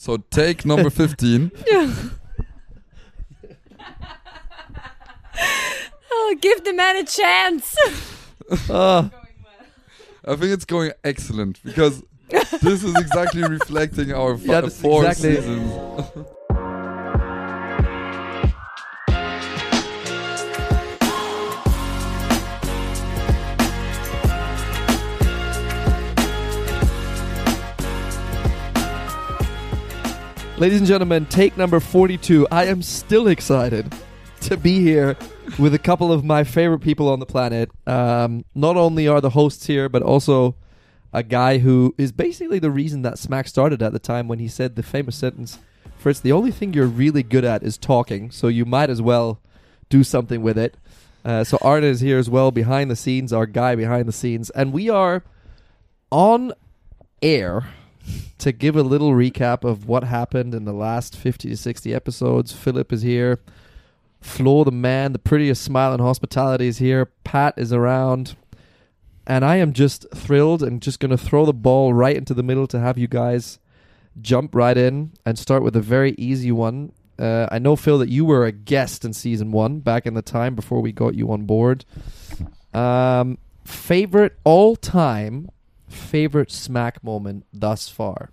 So take number 15. Oh, give the man a chance. Oh, I think it's going excellent because this is exactly reflecting our fi- Yeah, this four exactly- seasons. Ladies and gentlemen, take number 42. I am still excited to be here with a couple of my favorite people on the planet. Um, not only are the hosts here, but also a guy who is basically the reason that Smack started at the time when he said the famous sentence Fritz, the only thing you're really good at is talking, so you might as well do something with it. Uh, so Arne is here as well, behind the scenes, our guy behind the scenes, and we are on air to give a little recap of what happened in the last 50 to 60 episodes. Philip is here. Flo, the man, the prettiest smile in hospitality, is here. Pat is around. And I am just thrilled and just going to throw the ball right into the middle to have you guys jump right in and start with a very easy one. Uh, I know, Phil, that you were a guest in season one back in the time before we got you on board. Um, favorite all time favorite smack moment thus far?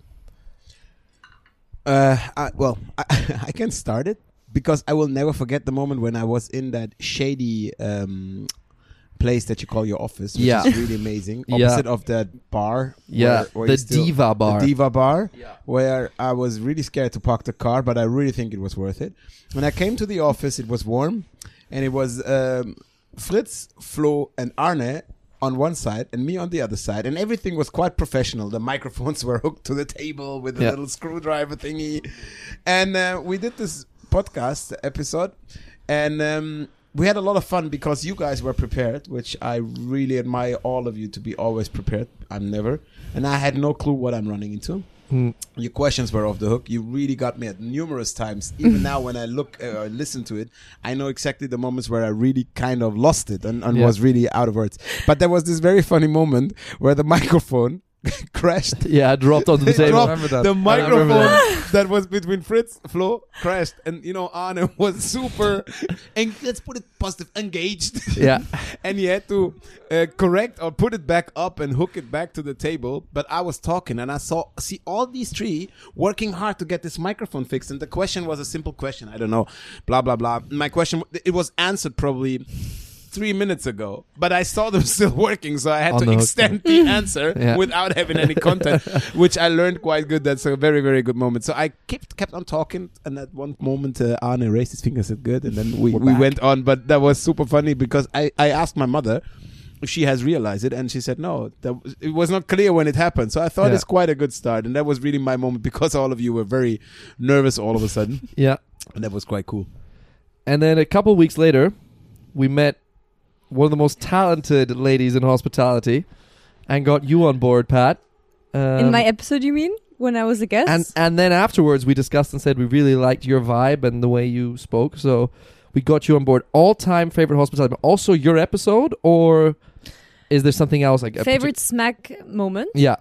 Uh, I, well, I, I can start it because I will never forget the moment when I was in that shady um, place that you call your office, which Yeah. is really amazing. Yeah. Opposite of that bar. Yeah, where- where the still- Diva bar. The Diva bar, Yeah. where I was really scared to park the car, but I really think it was worth it. When I came to the office, it was warm, and it was um, Fritz, Flo, and Arne on one side and me on the other side, and everything was quite professional. The microphones were hooked to the table with a Yeah. little screwdriver thingy, and uh, we did this podcast episode, and. Um, we had a lot of fun because you guys were prepared, which I really admire all of you to be always prepared. I'm never, and I had no clue what I'm running into. Hmm. Your questions were off the hook. You really got me at numerous times. Even now, when I look uh, or listen to it, I know exactly the moments where I really kind of lost it and, and Yeah. was really out of words. But there was this very funny moment where the microphone crashed. Yeah, I dropped onto the It table. dropped. remember that. The I microphone remember that was between Fritz, Flo, crashed, and you know Arne was super, and let's put it positive, engaged. Yeah. and he had to uh, correct or put it back up and hook it back to the table. But I was talking, and I saw see all these three working hard to get this microphone fixed. And the question was a simple question. I don't know, blah blah blah. My question it was answered probably. Three minutes ago, but I saw them still working, so I had On to the hook. extend the answer Yeah. without having any content, which I learned quite good. That's a very, very good moment. So I kept kept on talking, and at one moment, uh, Arne raised his finger, said good, and then we, We're we back. went on. But that was super funny because I, I asked my mother if she has realized it, and she said no, that was, it was not clear when it happened. So I thought Yeah. it's quite a good start, and that was really my moment because all of you were very nervous all of a sudden, Yeah. and that was quite cool. And then a couple weeks later, we met one of the most talented ladies in hospitality and got you on board, Pat. Um, In my episode, you mean? When I was a guest? and and then afterwards we discussed and said we really liked your vibe and the way you spoke so we got you on board all time favorite hospitality but also your episode or is there something else like Favorite smack moment? yeah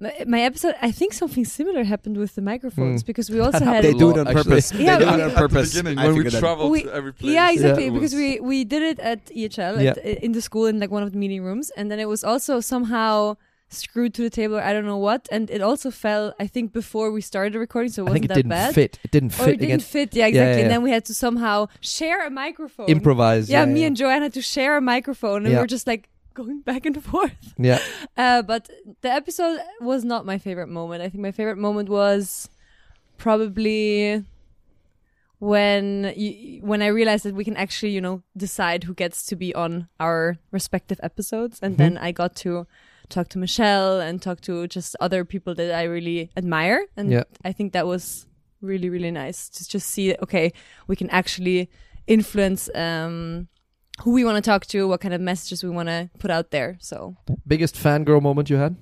My, my episode, I think something similar happened with the microphones Hmm. because we also had. They do a it on actually. purpose. Yeah, they do it on purpose. beginning, when we traveled We- to every place. Yeah, exactly. Yeah. Because we we did it at EHL Yeah. at, in the school in like one of the meeting rooms, and then it was also somehow screwed to the table. Or I don't know what, and it also fell. I think before we started recording, so it wasn't think it that didn't bad. fit it didn't Or fit it didn't fit. Yeah, Yeah, exactly. yeah, And then we had to somehow share a microphone. improvise Yeah, yeah, me yeah. and Joanne had to share a microphone, and Yeah. we were just like going back and forth. yeah Uh, but the episode was not my favorite moment. I think my favorite moment was probably when you, when I realized that we can actually, you know, decide who gets to be on our respective episodes, and Mhm. then I got to talk to Michelle and talk to just other people that I really admire, and Yeah. I think that was really really nice to just see. Okay, we can actually influence. Um, who we want to talk to, what kind of messages we want to put out there. So biggest fangirl moment you had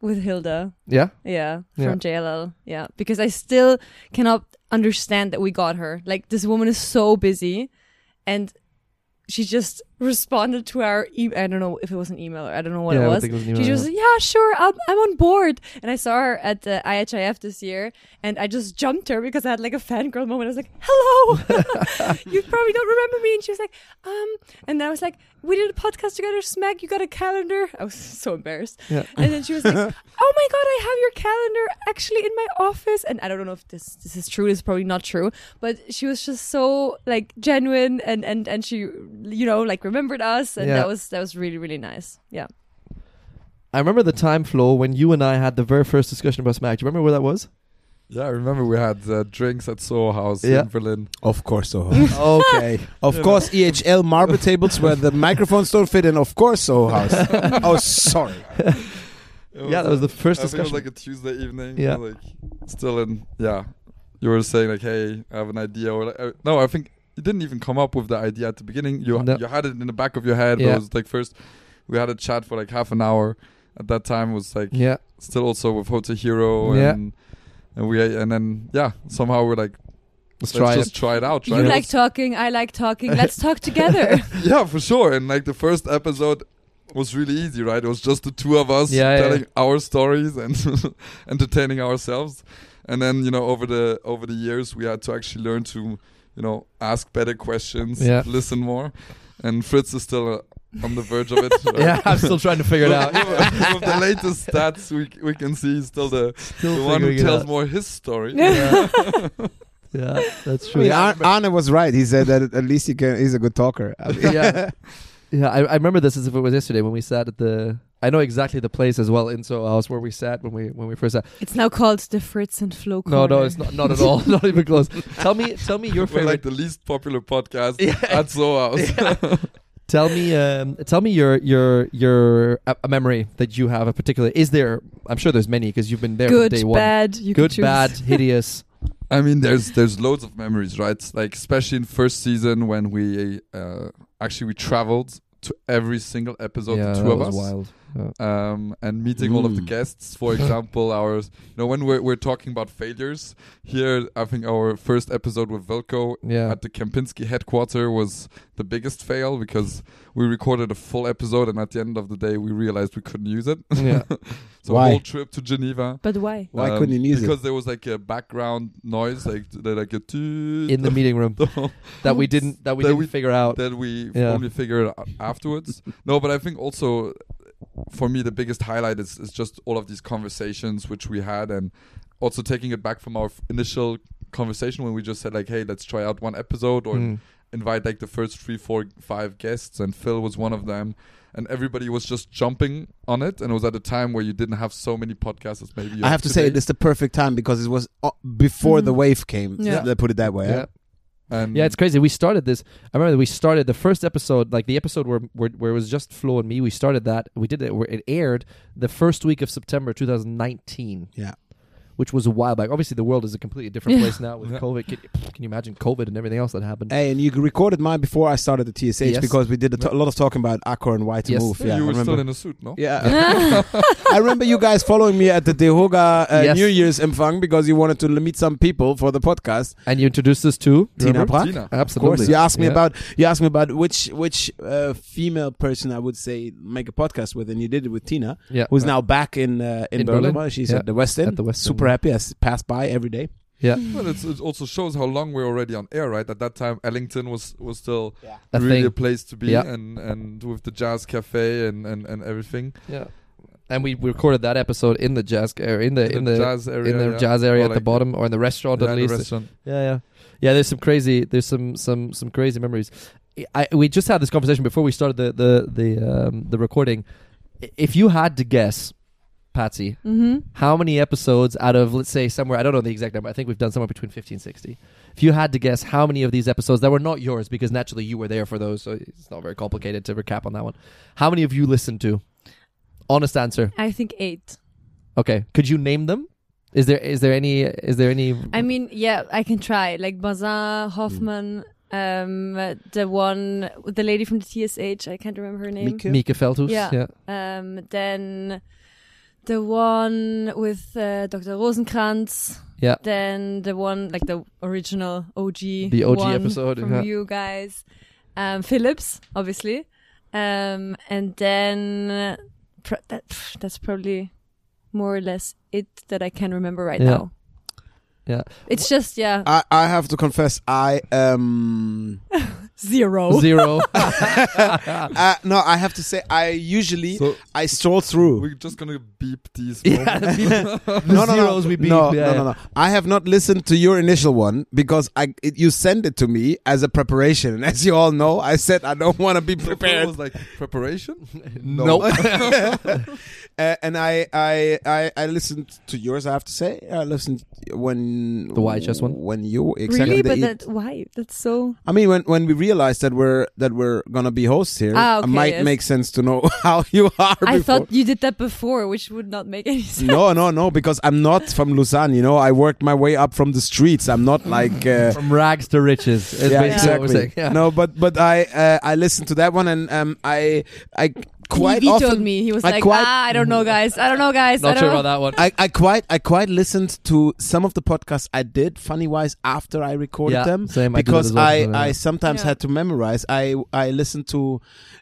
with Gilda, yeah yeah, Yeah. from JLL, yeah, because I still cannot understand that we got her. Like this woman is so busy, and she just responded to our e- I don't know if it was an email or I don't know what Yeah, it was. it was she just yeah sure I'm, I'm on board and I saw her at the IHIF this year and I just jumped her because I had like a fangirl moment. I was like hello, you probably don't remember me and she was like um and then I was like we did a podcast together. Smack, you got a calendar. I was so embarrassed. Yeah. And then she was like, "Oh my god, I have your calendar actually in my office." And I don't know if this this is true. This is probably not true, but she was just so like genuine and and and she you know like remembered us, and Yeah. that was that was really really nice. Yeah. I remember the time flow when you and I had the very first discussion about Smack. Do you remember where that was? Yeah, I remember we had uh, drinks at Soho House Yeah. in Berlin. Of course, so. okay. of course, EHL marble tables where the microphones don't fit in. Of course, so house. oh, sorry. It Yeah, that was the first I think it was discussion. like a Tuesday evening. Yeah. Like still in yeah. You were saying like, hey, I have an idea or like, uh, no, I think you didn't even come up with the idea at the beginning. You No. you had it in the back of your head. Yeah. It was like first we had a chat for like half an hour. At that time it was like Yeah. still also with Hotel Hero Yeah. and and we and then yeah somehow we're like Let's let's try it. try it out. Try You it like talking, I like talking. Let's talk together. yeah, for sure. And like the first episode was really easy, right? It was just the two of us Yeah, yeah, telling our stories and entertaining ourselves. And then you know, over the over the years, we had to actually learn to, you know, ask better questions, Yeah. listen more. And Fritz is still uh, on the verge of it. right? Yeah, I'm still trying to figure it out. with, with the latest stats, we we can see he's still the, Still the one who tells out. more his story. Yeah. yeah, that's I true. mean, Yeah, Ar- Arne was right. He said that at least he can. He's a good talker. yeah, yeah. I, I remember this as if it was yesterday when we sat at the. I know exactly the place as well in Soho House where we sat when we when we first sat. it's now called the Fritz and Flo. No, no, it's not not at all. not even close. Tell me, tell me your We're favorite. like the least popular podcast Yeah. at Soho House. Tell me, um, tell me your your your a, a memory that you have a particular. Is there? I'm sure there's many because you've been there Good, from day one. bad. You Good, bad, hideous. I mean, there's there's loads of memories, right? Like especially in first season when we uh, actually we traveled to every single episode, yeah, the two that of was us, wild. Yeah. um, and meeting all of the Mm. guests. For example, our you know when we're we're talking about failures here, I think our first episode with Velko Yeah. at the Kempinski headquarter was the biggest fail because we recorded a full episode and at the end of the day we realized we couldn't use it. Yeah. so Why? whole trip to Geneva. But why? Why Um, couldn't you use because it? there was like a background noise, like like a toot in the meeting room that we didn't that we That didn't we- figure out. that we Yeah. only figured out afterwards. no, but I think also for me the biggest highlight is, is just all of these conversations which we had, and also taking it back from our initial conversation when we just said like, hey, let's try out one episode or Mm. invite like the first three, four, five guests, and Phil was one of them. And everybody was just jumping on it, and it was at a time where you didn't have so many podcasts as maybe you I have to say it's the perfect time because it was uh, before the Mhm. wave came. Yeah. Let's put it that way. Yeah. And Yeah, it's crazy. We started this. I remember that we started the first episode, like the episode where where, where it was just Flo and me. We started that. We did it. It aired the first week of September 2019. Yeah. Which was a while back. Obviously, the world is a completely different Yeah. place now with Yeah. COVID. Can, can you imagine COVID and everything else that happened? Hey, and you recorded mine before I started the TSH Yes. because we did a, t- a lot of talking about Accor and why to Yes. move. Yeah, Yeah, you I were remember. still in a suit, no? Yeah, I remember you guys following me at the Dehoga uh, Yes. New Year's empfang because you wanted to meet some people for the podcast. And you introduced us to Tina remember? Brack. Tina. Of Absolutely. course, you asked me Yeah. about you asked me about which which uh, female person I would say make a podcast with, and you did it with Tina, Yeah. who's now back in uh, in, In Berlin. Berlin. She's Yeah. at the West End. At the West End, Super yeah. happy. I s- pass by every day. Yeah. Well, it's, it also shows how long we're already on air, right? At that time, Ellington was was still A really thing. a place to be, Yeah. and and with the jazz cafe and and, and everything Yeah. And we recorded that episode in the jazz area, in the in, the, jazz area, in the yeah. jazz area Or at the bottom, or in the restaurant yeah, at least. restaurant. Yeah, yeah, yeah. There's some crazy. There's some some some crazy memories. I we just had this conversation before we started the the the um, the recording. If you had to guess, Patsy, Mm-hmm. how many episodes out of let's say somewhere I don't know the exact number. I think we've done somewhere between 50 and 60. If you had to guess how many of these episodes that were not yours because naturally you were there for those, so it's not very complicated to recap on that one. How many of you listened to? Honest answer. I think eight. Okay. Could you name them? Is there is there any is there any I mean, yeah, I can try. Like Bazin, Hoffman, um, uh, the one, the lady from the TSH. I can't remember her name. Mika? Mika Feldhus? Yeah. yeah. Um, then the one with uh, Dr. Rosenkrantz. Yeah. Then the one like the original OG. The OG one episode, from yeah. you guys. um, Philips, obviously, um, and then pr- that, pff, that's probably more or less it that I can remember right Yeah. now. Yeah. It's just yeah, I, I have to confess, I um, zero. Zero. uh, no, I have to say, I usually So I stroll through. we're just gonna beep these. yeah, moments. the no, no, zeros no, we beat. no, yeah, no, no, no. I have not listened to your initial one because I it, you sent it to me as a preparation, and as you all know, I said I don't want to be So it prepared. was like preparation. Nope. uh, and I, I, I, I listened to yours. I have to say, I listened when The YHS one? when you exactly. really, the but that why? That's so. I mean, when when we realized that we're that we're gonna be hosts here, Ah, it might yes. make sense to know how you are. I before. thought you did that before, which would not make any sense. no, no, no, because I'm not from Lausanne. You know, I worked my way up from the streets. I'm not like. Uh, From rags to riches. yeah, basically what we're exactly. Yeah. No, but but I uh, I listened to that one and um I I quite he vetoed often me. He was I like, quite- ah, I don't know, guys. I don't know, guys. I Not don't sure know. about that one. I, I quite I quite listened to some of the podcasts I did funny wise after I recorded Yeah, them same, I do that because as well, I, so. I sometimes Yeah. had to memorize. I I listened to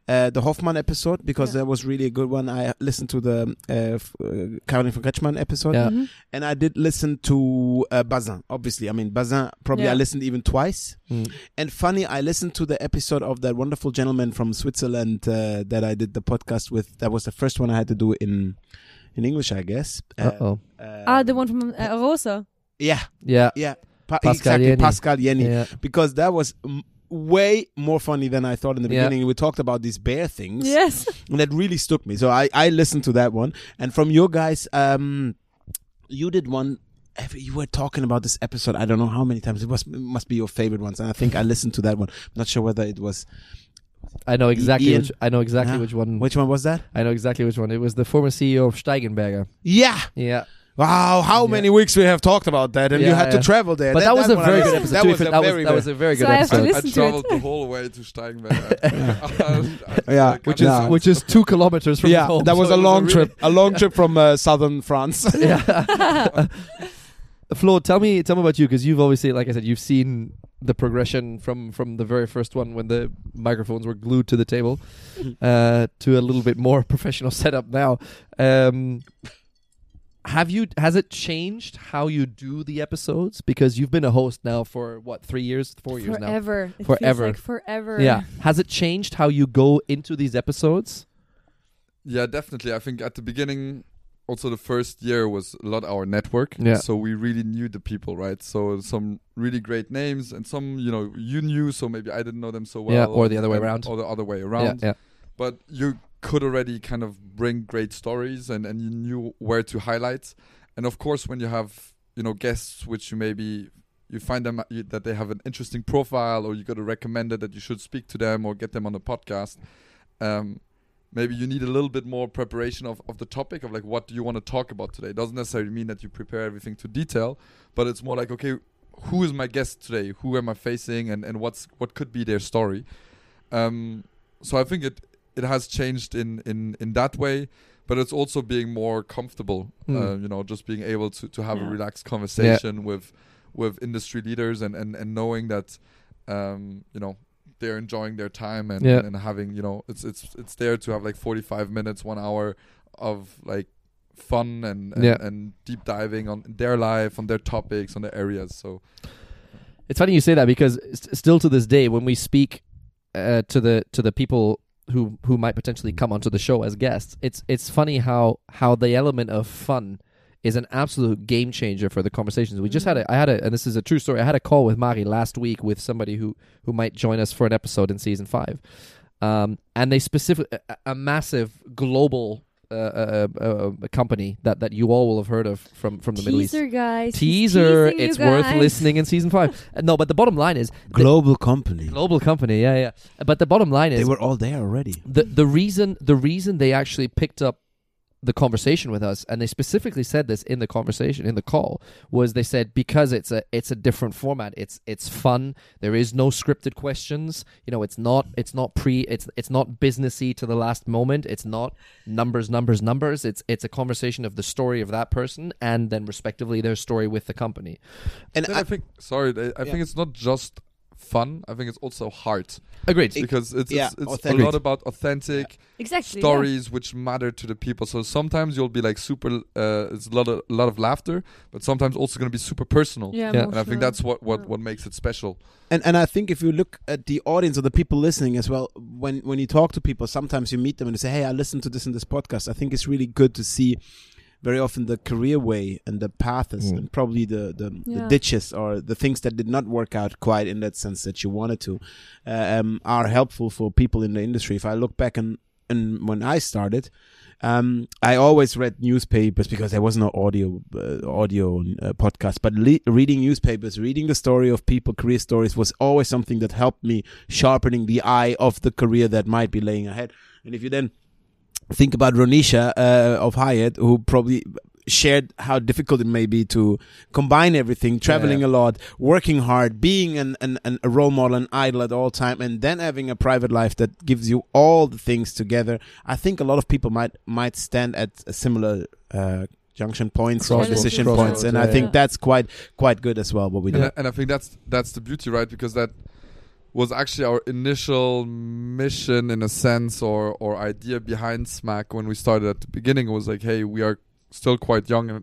uh, the Hoffman episode because Yeah. that was really a good one. I listened to the uh, f- uh, Caroline von Kretschmann episode Yeah. Mhm. and I did listen to uh, Bazin. Obviously, I mean Bazin. Probably I listened even twice. Mm. And funny, I listened to the episode of that wonderful gentleman from Switzerland uh, that I did the podcast with. That was the first one I had to do in in English, I guess. Uh, Uh-oh. uh, Ah, the one from uh, Arosa. yeah, Yeah. yeah, pa- Pascal exactly, Jenny. Pascal Jenny, Yeah. because that was. M- way more funny than I thought in the Yeah. beginning. We talked about these bear things, Yes. and that really stuck me. So I I listened to that one, and from your guys, um, you did one. every- You were talking about this episode. I don't know how many times. It was it must be your favorite ones, and I think I listened to that one. I'm not sure whether it was I know exactly Ian? which I know exactly Yeah. which one which one was that. I know exactly which one. It was the former CEO of Steigenberger. Yeah. Yeah. Wow, how Yeah. many weeks we have talked about that, and you Yeah, had to travel there. But that, was a very good episode. That was a that was very that was good- a very So good I have to episode. I listen to it. traveled the whole way to Steigenberg. Yeah. Which is Yeah. which is two kilometers from yeah, home. that was so a it long really- trip, a long trip from uh, southern France. yeah. Flo, tell me, tell me about you because you've obviously, like I said, you've seen the progression from from the very first one when the microphones were glued to the table uh, to a little bit more professional setup now. Um, have you? Has it changed how you do the episodes? Because you've been a host now for what three years, four years now. forever. It Forever. Like forever. Yeah. Has it changed how you go into these episodes? Yeah, definitely. I think at the beginning, also the first year was a lot our network. Yeah. So we really knew the people, right? So some really great names and some, you know, you knew, so maybe I didn't know them so well. Yeah, or the other way around. Or the other way around. Yeah. But you could already kind of bring great stories and, and you knew where to highlight. And of course, when you have, you know, guests which you maybe you find them you, that they have an interesting profile or you got to recommend it that you should speak to them or get them on the podcast. Um, maybe you need a little bit more preparation of, of the topic of like what do you want to talk about today. It doesn't necessarily mean that you prepare everything to detail, but it's more like okay, who is my guest today? Who am I facing, and, and what's what could be their story? Um, so I think it it has changed in in in that way, but it's also being more comfortable. Hmm. Uh, you know, just being able to to have a relaxed conversation with with industry leaders and and and knowing that um, you know they're enjoying their time and, Yeah. and having you know it's it's it's there to have like 45 minutes one hour of like fun and and, Yeah. and deep diving on their life on their topics on their areas so It's funny you say that because st- still to this day, when we speak uh, to the to the people who who might potentially come onto the show as guests, it's it's funny how how the element of fun is an absolute game changer for the conversations. We just had a I had a and this is a true story. I had a call with Mari last week with somebody who who might join us for an episode in season five, um, and they specific a, a massive global. Uh, uh, uh, uh, company that, that you all will have heard of from, from the Middle East Teaser, guys. He's teaser. teasing you It's worth guys. listening in season five. No, but the bottom line is Global company. global company. Yeah, yeah. But the bottom line is They were all there already. the the reason the reason they actually picked up the conversation with us, and they specifically said this in the conversation in the call, was they said because it's a it's a different format. It's it's fun. There is no scripted questions. You know, it's not it's not pre it's it's not businessy to the last moment. It's not numbers numbers numbers. It's it's a conversation of the story of that person and then respectively their story with the company. And Then I, I, think sorry I, I Yeah. think it's not just fun. I think it's also hard Agreed. because it's yeah, it's, it's a lot about authentic Exactly. yeah. stories which matter to the people. So sometimes you'll be like super. Uh, it's a lot of a lot of laughter, but sometimes also going to be super personal. Yeah, Yeah. And I think that's what what Yeah. what makes it special. and and I think if you look at the audience or the people listening as well, when when you talk to people, sometimes you meet them and you say, "Hey, I listened to this in this podcast." I think it's really good to see very often the career way and the paths Mm. and probably the the, the ditches or the things that did not work out quite in that sense that you wanted to uh, um, are helpful for people in the industry. If I look back and and when I started. Um, I always read newspapers because there was no audio, uh, audio uh, podcast. But le- reading newspapers, reading the story of people, career stories, was always something that helped me sharpening the eye of the career that might be laying ahead. And if you then think about Ronisha uh, of Hyatt, who probably shared how difficult it may be to combine everything, traveling a lot, working hard, being an, an, an, a role model, and idol at all time, and then having a private life that gives you all the things together. I think a lot of people might might stand at a similar uh, junction points or decision Crossroads, points, and yeah, I think yeah. that's quite quite good as well. What we do. And, I, and I think that's that's the beauty, right? Because that was actually our initial mission, in a sense, or or idea behind Smack when we started at the beginning. It was like, hey, we are still quite young, and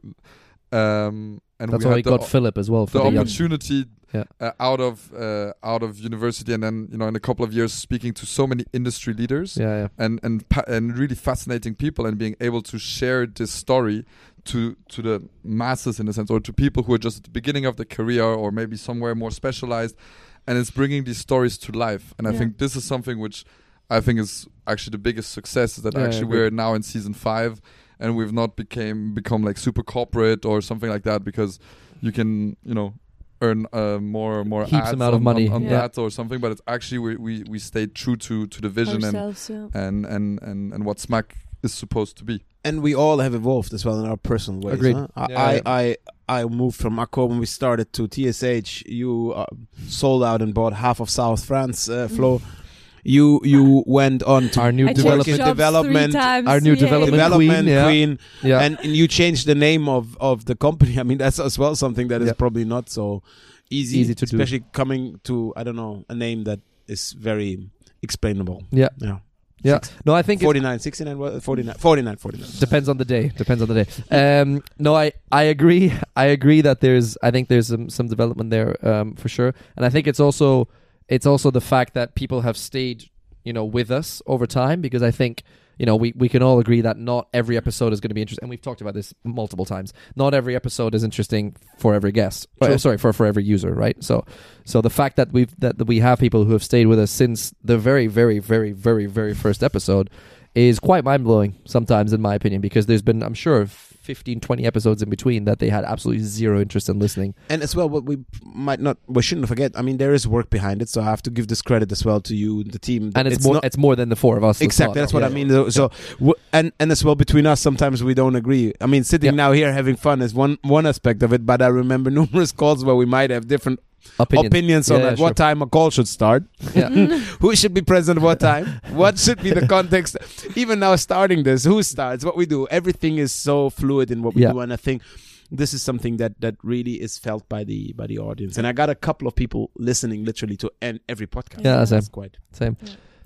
um, and That's we why had we got Philip as well for the the, young. opportunity Yeah. uh, out of uh, out of university, and then you know, in a couple of years, speaking to so many industry leaders Yeah, yeah. and and pa- and really fascinating people and being able to share this story to to the masses in a sense or to people who are just at the beginning of the career or maybe somewhere more specialized and it's bringing these stories to life and i think this is something which i think is actually the biggest success is that Yeah, actually we're now in season 5 and we've not became become like super corporate or something like that because you can you know earn uh, more more Heaps ads amount of money. on, on Yeah. that or something but it's actually we, we we stayed true to to the vision and yeah. and and and and what smack is supposed to be and we all have evolved as well in our personal ways. Agreed. huh? I, Yeah, I. I I moved from Accor when we started to TSH. You uh, sold out and bought half of South France, uh, Flo. You you went on to Our new I development, jobs development- three times, our new yay. development development queen, queen, yeah. yeah. and, and you changed the name of of the company. I mean, that's as well something that is Yeah. probably not so easy, Easy to do. especially coming to I don't know a name that is very explainable. yeah, Yeah, yeah. No, I think it 49, 69, 49, 49, 49. depends on the day. Depends on the day. Um, no, I I agree. I agree that there's. I think there's some some development there um, for sure, and I think it's also it's also the fact that people have stayed, you know, with us over time because I think. You know, we, we can all agree that not every episode is going to be interesting, and we've talked about this multiple times. Not every episode is interesting for every guest. Sorry, for for every user, right? So, so the fact that we've that, that we have people who have stayed with us since the very, very, very, very, very first episode is quite mind blowing sometimes, in my opinion, because there's been, I'm sure, 15, 20 episodes in between that they had absolutely zero interest in listening. and as well what we might not we shouldn't forget i mean there is work behind it so i have to give this credit as well to you the team And it's, more not- it's more than the four of us. Exactly that's what yeah. i mean so, so and and as well between us sometimes we don't agree i mean sitting Yeah. now here having fun is one one aspect of it but i remember numerous calls where we might have different Opinions. opinions on Yeah, at sure. what time a call should start Yeah. who should be present at what time what should be the context even now starting this who starts what we do everything is so fluid in what we Yeah. do and i think this is something that that really is felt by the by the audience and i got a couple of people listening literally to end every podcast Yeah, same. that's quite Same.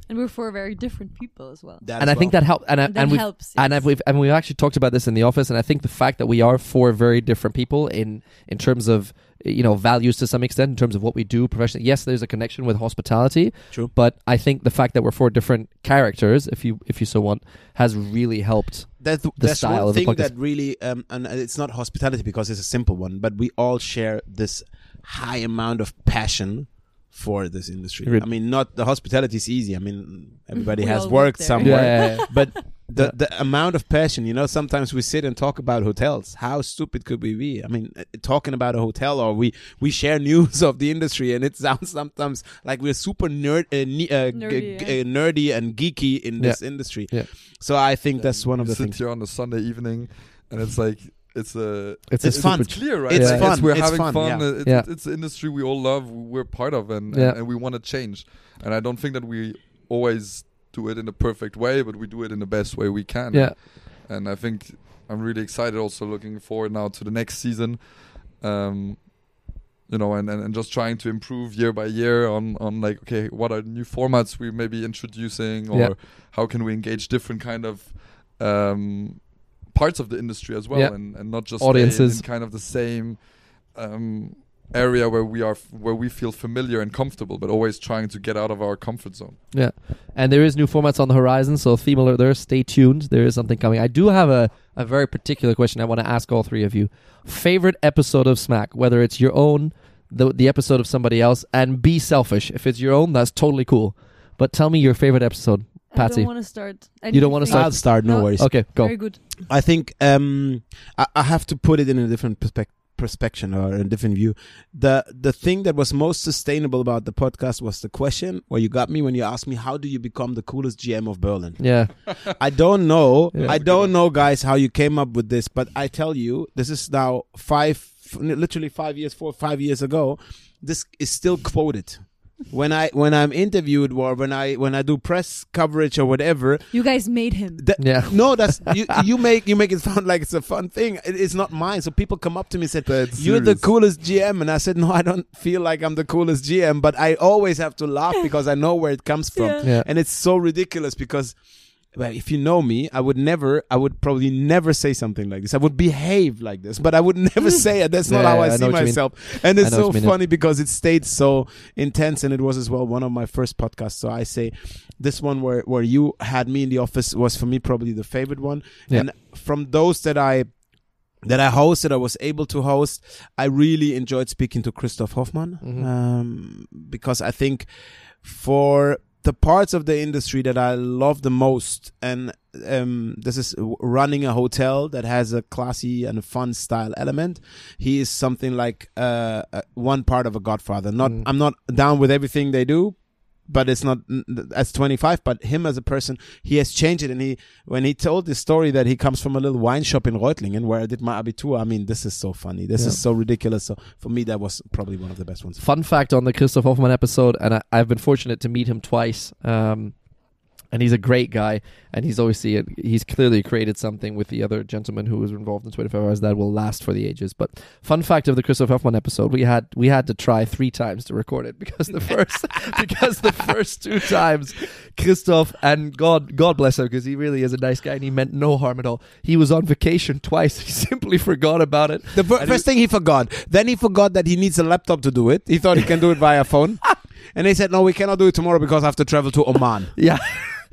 And we're four very different people as well. that And as I think that helped. And, I- that and we've helps. and. I've, we've and we've actually talked about this in the office and i think the fact that we are four very different people in in terms of you know values to some extent in terms of what we do professionally yes there's a connection with hospitality True. but i think the fact that we're four different characters if you if you so want has really helped that's the that's style one of the thing that really um and it's not hospitality because it's a simple one but we all share this high amount of passion for this industry. Agreed. i mean not the hospitality is easy. I mean everybody We has worked somewhere. Yeah, yeah, but the Yeah. the amount of passion you know sometimes we sit and talk about hotels. How stupid could we be? I mean uh, talking about a hotel or we we share news of the industry and it sounds sometimes like we're super nerd uh, ne- uh, Nerdy, g- yeah. uh, nerdy and geeky in this industry. Yeah. so i think that's one of the sit things. here on a Sunday evening, and it's like it's a it's, a It's fun. it's clear, right? It's Like, fun. we're It's having fun, fun. yeah. uh, It's, Yeah. it's an industry we all love. We're part of, and Yeah. and, and we want to change. And I don't think that we always do it in a perfect way, but we do it in the best way we can. yeah And I think I'm really excited. Also looking forward now to the next season. Um, you know, and, and, and just trying to improve year by year on, on like, okay, what are new formats we may be introducing or Yeah. how can we engage different kind of um, parts of the industry as well Yeah. and, and not just Audiences. in kind of the same um, area where we are f- where we feel familiar and comfortable, but always trying to get out of our comfort zone. Yeah, and there is new formats on the horizon. So theme alert there. Stay tuned. There is something coming. I do have a, a very particular question I want to ask all three of you. Favorite episode of Smack, whether it's your own, the the episode of somebody else, and be selfish. If it's your own, that's totally cool. But tell me your favorite episode. I don't want to start. I You don't wanna start? I'll start. No, No. worries. Okay, go. Very good. I think um, I, I have to put it in a different perspective perspection or a different view the the thing that was most sustainable about the podcast was the question where you got me when you asked me how do you become the coolest gm of berlin Yeah, I don't know. Yeah. I don't know, guys, how you came up with this, but I tell you, this is now five, literally five years, four, five years ago. This is still quoted. When I when I'm interviewed or when I when I do press coverage or whatever, You guys made him. that, Yeah. no, that's you. You make you make it sound like it's a fun thing. It, it's not mine. So people come up to me and said, That's "You're the coolest GM," and I said, "No, I don't feel like I'm the coolest GM, but I always have to laugh because I know where it comes from." Yeah. yeah. and it's so ridiculous because well, if you know me, I would never, I would probably never say something like this. I would behave like this, but I would never say it. That's not Yeah, how I, I see what you mean. myself. And it's so funny because it stayed so intense, and it was as well one of my first podcasts. So I say, this one where where you had me in the office was for me probably the favorite one. Yeah. And from those that I that I hosted, I was able to host. I really enjoyed speaking to Christoph Hoffmann Mhm. um, because I think for the parts of the industry that I love the most, and um, this is running a hotel that has a classy and fun style element. He is something like uh, uh, one part of a Godfather. Not, Mm. I'm not down with everything they do, but it's not as 25 but him as a person he has changed it and he when he told this story that he comes from a little wine shop in Reutlingen where I did my abitur I mean this is so funny this Yeah. is so ridiculous so for me that was probably one of the best ones Fun fact on the Christoph Hoffman episode, and I, I've been fortunate to meet him twice. Um, and he's a great guy, and he's obviously he's clearly created something with the other gentleman who was involved in 25 hours that will last for the ages. But fun fact of the Christoph Hoffman episode, we had we had to try three times to record it because the first because the first two times Christoph and God God bless him because he really is a nice guy and he meant no harm at all. He was on vacation twice. He simply forgot about it. the first thing he forgot then he forgot that he needs a laptop to do it he thought he can do it via phone and they said no we cannot do it tomorrow because I have to travel to Oman Yeah.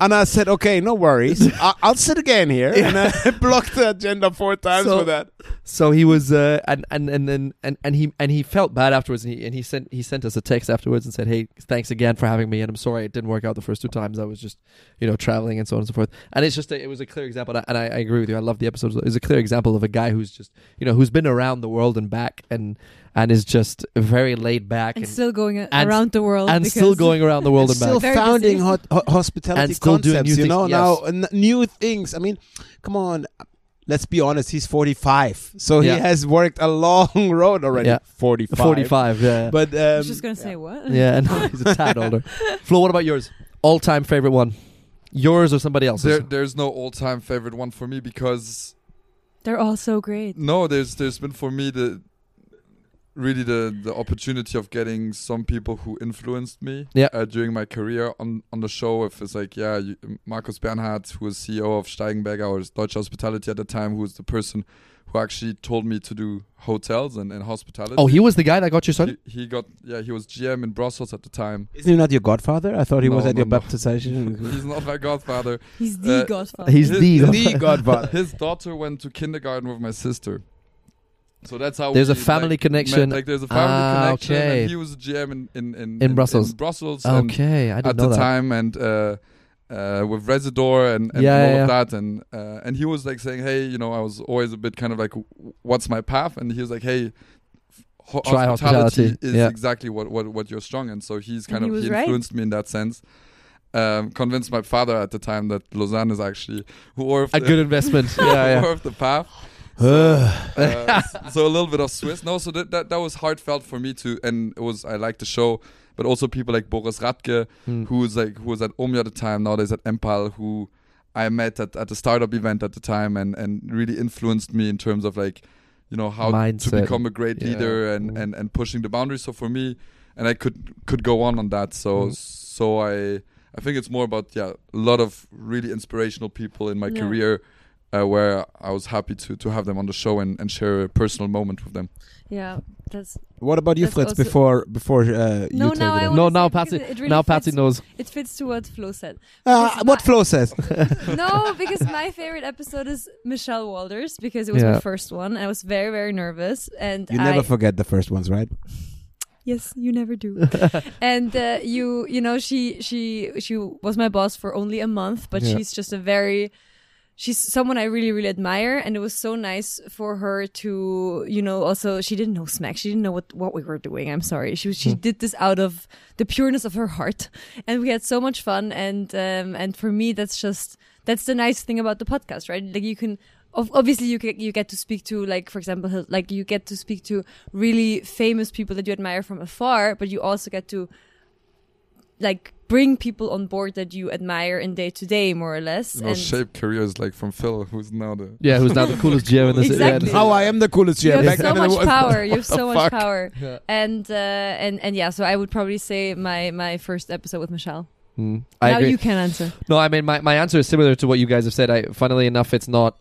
And I said okay no worries I- I'll sit again here and I blocked the agenda four times So- for that So he was, uh, and and and then and, and he and he felt bad afterwards, and he and he sent he sent us a text afterwards and said, "Hey, thanks again for having me, and I'm sorry it didn't work out the first two times. I was just, you know, traveling and so on and so forth." And it's just a, it was a clear example, and I, I agree with you. I love the episode. It's a clear example of a guy who's just, you know, who's been around the world and back, and and is just very laid back And and still going a- and- around the world. and still going around the world and, still back. Founding busy. hot, ho- hospitality And still doing concepts, new you know. things, Now, yes. n- new things. I mean, come on. Let's be honest. He's 45, so Yeah. he has worked a long road already. Yeah. 45. Forty-five, yeah, But I um, was just gonna say what? yeah, no, he's a tad older. Flo, what about yours? All-time favorite one? Yours or somebody else's? There, there's no all-time favorite one for me because They're all so great. no, there's there's been for me the really the the opportunity of getting some people who influenced me Yeah. uh, during my career on on the show. If it's like yeah, you, Markus Bernhard, who was CEO of Steigenberger or Deutsche Hospitality at the time, who was the person who actually told me to do hotels and, and hospitality. oh, he was the guy that got you started. he, he got yeah he was GM in Brussels at the time. isn't he not your godfather? I thought he No, was at no, your no. baptization. He's not my godfather. He's the Uh, godfather. He's His- the the godfather. His daughter went to kindergarten with my sister. So that's how There's a family like, connection. met- like there's a family Ah, connection, okay. and he was a GM in in in, In Brussels. In Brussels, Okay, I didn't at know the that. time, and uh, uh, with Rezidor and, and Yeah, all yeah, of that, and uh, and he was like saying, hey, you know, I was always a bit kind of like, what's my path? And he was like, hey. ho- Try hospitality, is yeah. exactly what, what what you're strong in. So he's kind And of was he right. influenced me in that sense. Um, convinced my father at the time that Lausanne is actually worth A the, good investment. yeah, yeah. worth the path. Uh, so a little bit of Swiss. No, so that, that that was heartfelt for me too, and it was I like the show, but also people like Boris Radke, Hmm. who was like who was at Omni at the time, nowadays at Empal, who I met at, at the startup event at the time, and and really influenced me in terms of like, you know how to become a great Yeah. leader and, Mm. and and pushing the boundaries. So for me, and I could could go on on that. So Mm. so I I think it's more about yeah a lot of really inspirational people in my Yeah. career. Uh, where I was happy to, to have them on the show and, and share a personal moment with them. Yeah, that's What about you, That's Fritz? Before before uh, No, you take now it No, now Patsy. it- it really now Patsy knows. it fits to what Flo said. Uh, what my- Flo says. no, because my favorite episode is Michelle Walters because it was Yeah. my first one. I was very very nervous and You I, never forget the first ones, right? Yes, you never do. and uh, you, you know, she she she was my boss for only a month, but Yeah. she's just a very she's someone I really really admire, and it was so nice for her to, you know, also she didn't know smack, she didn't know what what we were doing. I'm sorry, she she did this out of the pureness of her heart, and we had so much fun, and um and for me that's just that's the nice thing about the podcast, right? Like you can obviously you get you get to speak to like for example like you get to speak to really famous people that you admire from afar but you also get to like bring people on board that you admire in day to day more or less You know, and shape careers like from Phil, who's now the Yeah, who's now the coolest GM in the city. Exactly. How I am the coolest GM. you have Back so much was- power you have so much fuck? power Yeah. and uh and and yeah so i would probably say my my first episode with michelle Mm, I now agree. you can answer No, I mean my, my answer is similar to what you guys have said. I funnily enough it's not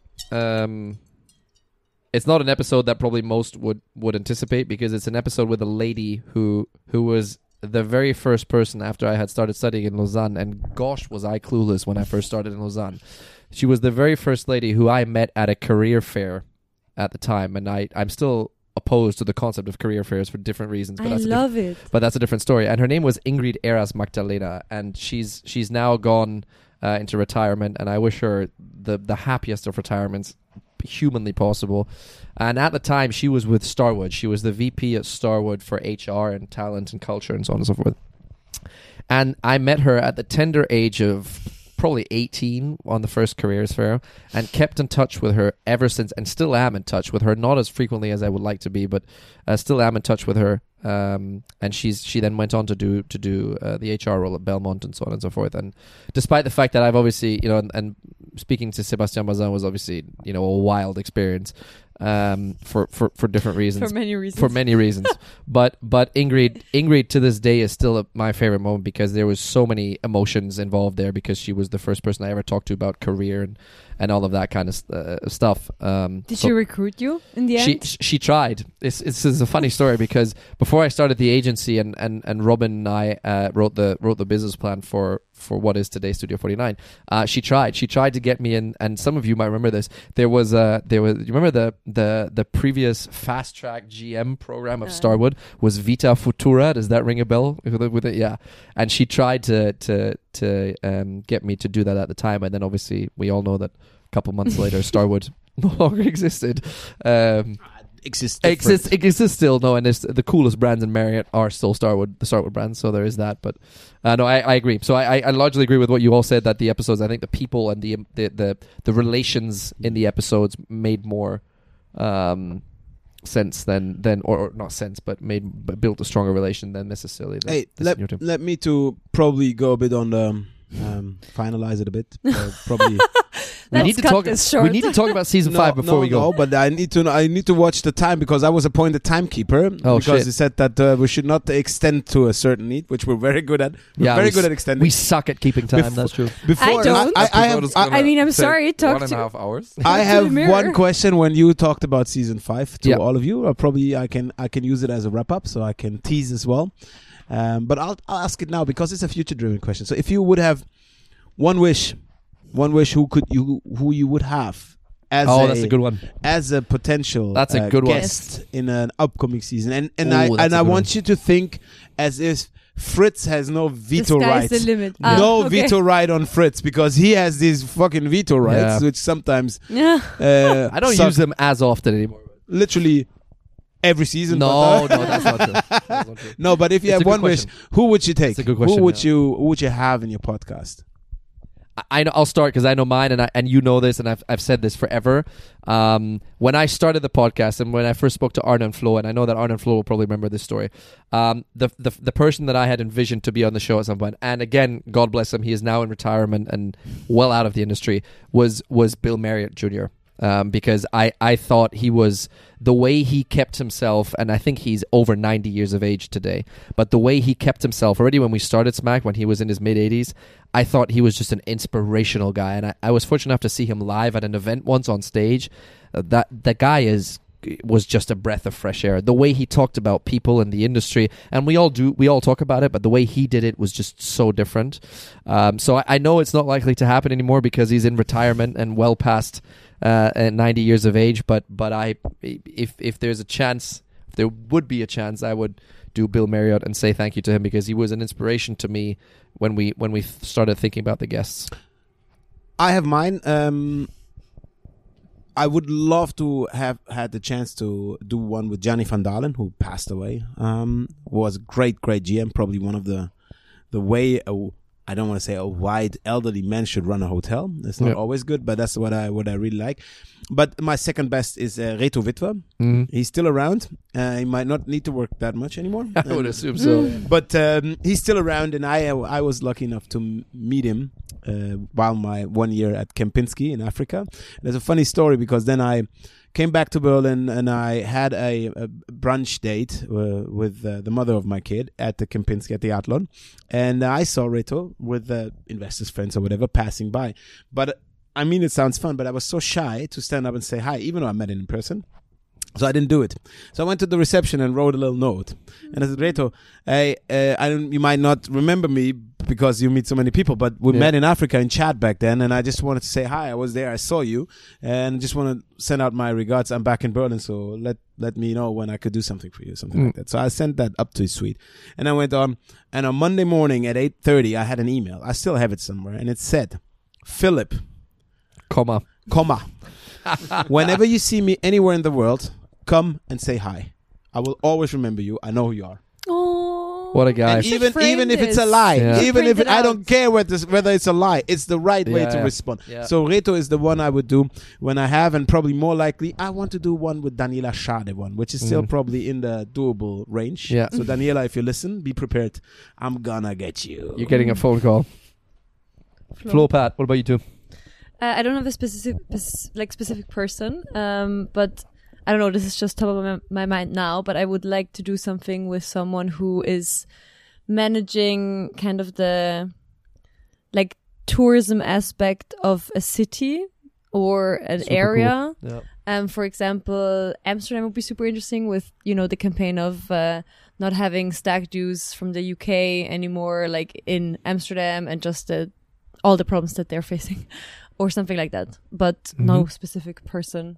um it's not an episode that probably most would would anticipate because it's an episode with a lady who who was the very first person after I had started studying in Lausanne and gosh was I clueless when I first started in Lausanne. She was the very first lady who I met at a career fair at the time and I I'm still opposed to the concept of career fairs for different reasons but i that's a diff- love it but that's a different story. And her name was Ingrid Eras Magdalena, and she's she's now gone uh, into retirement. And I wish her the the happiest of retirements humanly possible. And at the time, she was with Starwood. She was the VP at Starwood for HR and talent and culture and so on and so forth. And I met her at the tender age of probably 18 on the first careers fair and kept in touch with her ever since and still am in touch with her not as frequently as I would like to be but uh, still am in touch with her um, and she's she then went on to do to do uh, the HR role at Belmond and so on and so forth. And despite the fact that I've obviously you know and, and speaking to Sebastian Bazin was obviously you know a wild experience um, for, for for different reasons for many reasons for many reasons. but but Ingrid Ingrid to this day is still a, my favorite moment because there was so many emotions involved there because she was the first person I ever talked to about career and, and all of that kind of uh, stuff. Um, did so she recruit you in the she end She she tried. It's it's, it's a funny story because before I started the agency and, and, and Robin and I uh, wrote the wrote the business plan for for what is today Studio Forty Nine. Uh, she tried. She tried to get me in, and some of you might remember this. There was a there was you remember the the the previous fast track GM program of Uh. Starwood was Vita Futura. Does that ring a bell with it? With it? Yeah. And she tried to to to um, get me to do that at the time, and then obviously we all know that a couple months later Starwood no longer existed. Um, Exists. exists it exists still no and it's the coolest brands in Marriott are still Starwood the Starwood brands so there is that but uh, no I, I agree so I, I, I largely agree with what you all said that the episodes I think the people and the the the, the relations in the episodes made more um sense than than or, or not sense but made but built a stronger relation than necessarily the, Hey, the let, let me to probably go a bit on the um, finalize it a bit. Uh, probably we need to talk we need to talk about season No, five before no, we go No, but I need to. I need to watch the time because I was appointed timekeeper. Oh, because shit. he said that uh, we should not extend to a certain need, which we're very good at. We're Yeah, very we good s- at extending. we suck at keeping time Before- that's true Before I don't. I, I, I have. I, I mean, I'm sorry, talk one and to- a hours. I have one question when you talked about season five to Yeah. all of you. Uh, probably I can I can use it as a wrap up, so I can tease as well. Um, but I'll I'll ask it now because it's a future driven question. So if you would have one wish, one wish, who could you who you would have as oh a, that's a good one as a potential That's a uh, good one. guest in an upcoming season, and and Ooh, I and a I good want one. you to think as if Fritz has no veto the sky's rights. the limit Ah, no okay. veto right on Fritz because he has these fucking veto rights, Yeah. which sometimes yeah uh, I don't suck use them as often anymore literally every season. no but, uh, no that's not true That's not true. no, but if you It's a have good one wish, who would you take? It's a good question, who would yeah. you who would you have in your podcast? I- I know, I'll start because I know mine, and I, and you know this, and I've I've said this forever. Um, when I started the podcast, and when I first spoke to Arne and Flo, and I know that Arne and Flo will probably remember this story. Um, the the the person that I had envisioned to be on the show at some point, and again, God bless him, he is now in retirement and well out of the industry. Was was Bill Marriott Jr. um, because I I thought he was the way he kept himself, and I think he's over ninety years of age today. But the way he kept himself already when we started Smack, when he was in his mid eighties, I thought he was just an inspirational guy, and I, I was fortunate enough to see him live at an event once on stage. Uh, that the guy is was just a breath of fresh air. The way he talked about people in the industry, and we all do, we all talk about it, but the way he did it was just so different. Um, so I, I know it's not likely to happen anymore because he's in retirement and well past uh, at 90 years of age. But but I, if if there's a chance, if there would be a chance, I would do Bill Marriott and say thank you to him because he was an inspiration to me when we when we started thinking about the guests. I have mine. Um, I would love to have had the chance to do one with Johnny Van Dalen, who passed away. Um, was great, great GM. Probably one of the the way a, I don't want to say a white elderly man should run a hotel. It's not Yeah. always good, but that's what I what I really like. But my second best is uh, Reto Wittwer. Mm. He's still around. Uh, he might not need to work that much anymore. I would assume so. but um, he's still around, and I I was lucky enough to m- meet him uh, while my one year at Kempinski in Africa. There's a funny story because then I came back to Berlin and I had a, a brunch date uh, with uh, the mother of my kid at the Kempinski at the Adlon, and I saw Reto with uh, investors friends or whatever passing by, but. I mean, it sounds fun, but I was so shy to stand up and say hi, even though I met him in person. So I didn't do it. So I went to the reception and wrote a little note. And I said, Reto, I, uh, I don't, you might not remember me because you meet so many people, but we Yeah. met in Africa in Chad back then. And I just wanted to say hi. I was there. I saw you and just want to send out my regards. I'm back in Berlin. So let, let me know when I could do something for you, something Mm. like that. So I sent that up to his suite and I went on. And on Monday morning at 8.30, I had an email. I still have it somewhere. And it said, Philip, Comma. comma. Whenever you see me anywhere in the world, come and say hi. I will always remember you. I know who you are. Oh, What a guy. And even even if it's a lie, Yeah. even if it I don't care whether it's, whether it's a lie, it's the right way to yeah. respond. Yeah. So Reto is the one I would do when I have, and probably more likely I want to do one with Daniela Schade one, which is still Mhm. probably in the doable range. Yeah. So Daniela, if you listen, be prepared. I'm gonna get you. You're getting a phone call. Flo, Pat, what about you two? Uh, I don't have a specific, like specific person, um, but I don't know. This is just top of my, my mind now. But I would like to do something with someone who is managing kind of the like tourism aspect of a city or an Super cool. area. Yeah. Um, for example, Amsterdam would be super interesting with you know the campaign of uh, not having stag dos from the UK anymore, like in Amsterdam, and just the, all the problems that they're facing, or something like that. But no Mhm. specific person.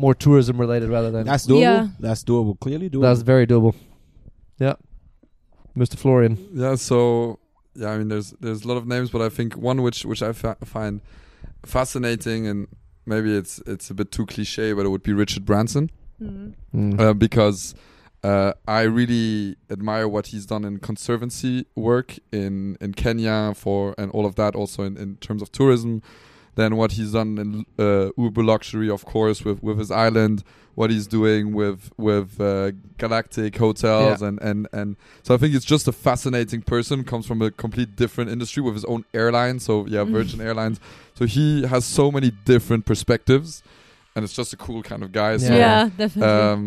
More tourism related rather than. That's doable. Yeah. That's doable. Clearly doable. That's very doable. Yeah. Mr. Florian. Yeah, so yeah, I mean, there's there's a lot of names, but I think one which which I fa- find fascinating, and maybe it's it's a bit too cliche, but it would be Richard Branson, Mm. Mm. uh, because uh, I really admire what he's done in conservancy work in in Kenya for and all of that, also in, in terms of tourism. Then what he's done in uh, Uber luxury, of course, with with his island. What he's doing with with uh, Galactic hotels Yeah. and and and so I think it's just a fascinating person. Comes from a complete different industry with his own airline. So yeah, Mm. Virgin Airlines. So he has so many different perspectives, and it's just a cool kind of guy. So Yeah, Yeah. definitely. um,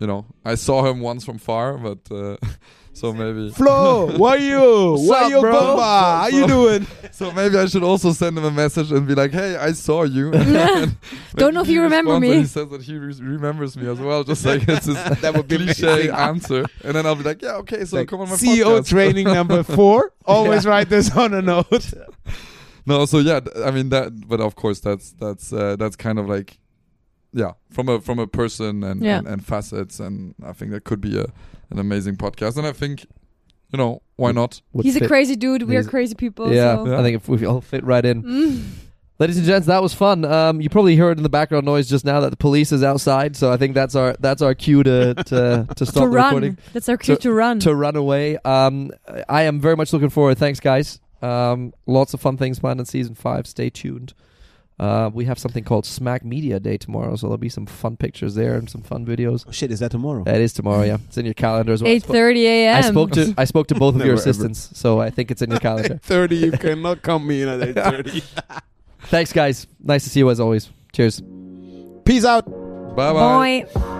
you know, I saw him once from far, but uh, so maybe Flo, why you? What's Why up, you, bro? Bumba? How you doing? so maybe I should also send him a message and be like, "Hey, I saw you." Don't know if you remember me. He says that he re- remembers me as well, just like it's his That would be cliche answer, and then I'll be like, "Yeah, okay, so Like, come on my CEO podcast." training number four. Always write this on a note. no, so yeah, I mean that, but of course that's that's uh, that's kind of like, yeah, from a from a person and, Yeah. and and facets, and I think that could be a an amazing podcast, and I think, you know, why not? Would He's a crazy dude. We are crazy people. Yeah, so. Yeah. I think if we all fit right in. Mm. Ladies and gents, that was fun. Um, you probably heard in the background noise just now that the police is outside, so I think that's our that's our cue to to, to stop to run. recording That's our cue to, run. to run away. Um, I am very much looking forward. Thanks, guys. Um, lots of fun things planned in season five. Stay tuned. Uh, we have something called Smack Media Day tomorrow, so there'll be some fun pictures there and some fun videos. Oh, shit, is that tomorrow? That is tomorrow. Yeah, it's in your calendar as well. I Eight spo- thirty a.m. I spoke to I spoke to both of your Never ever. assistants, so I think it's in your calendar. 30, you cannot come me in at 8.30. Thanks, guys. Nice to see you as always. Cheers. Peace out. Bye bye. Bye.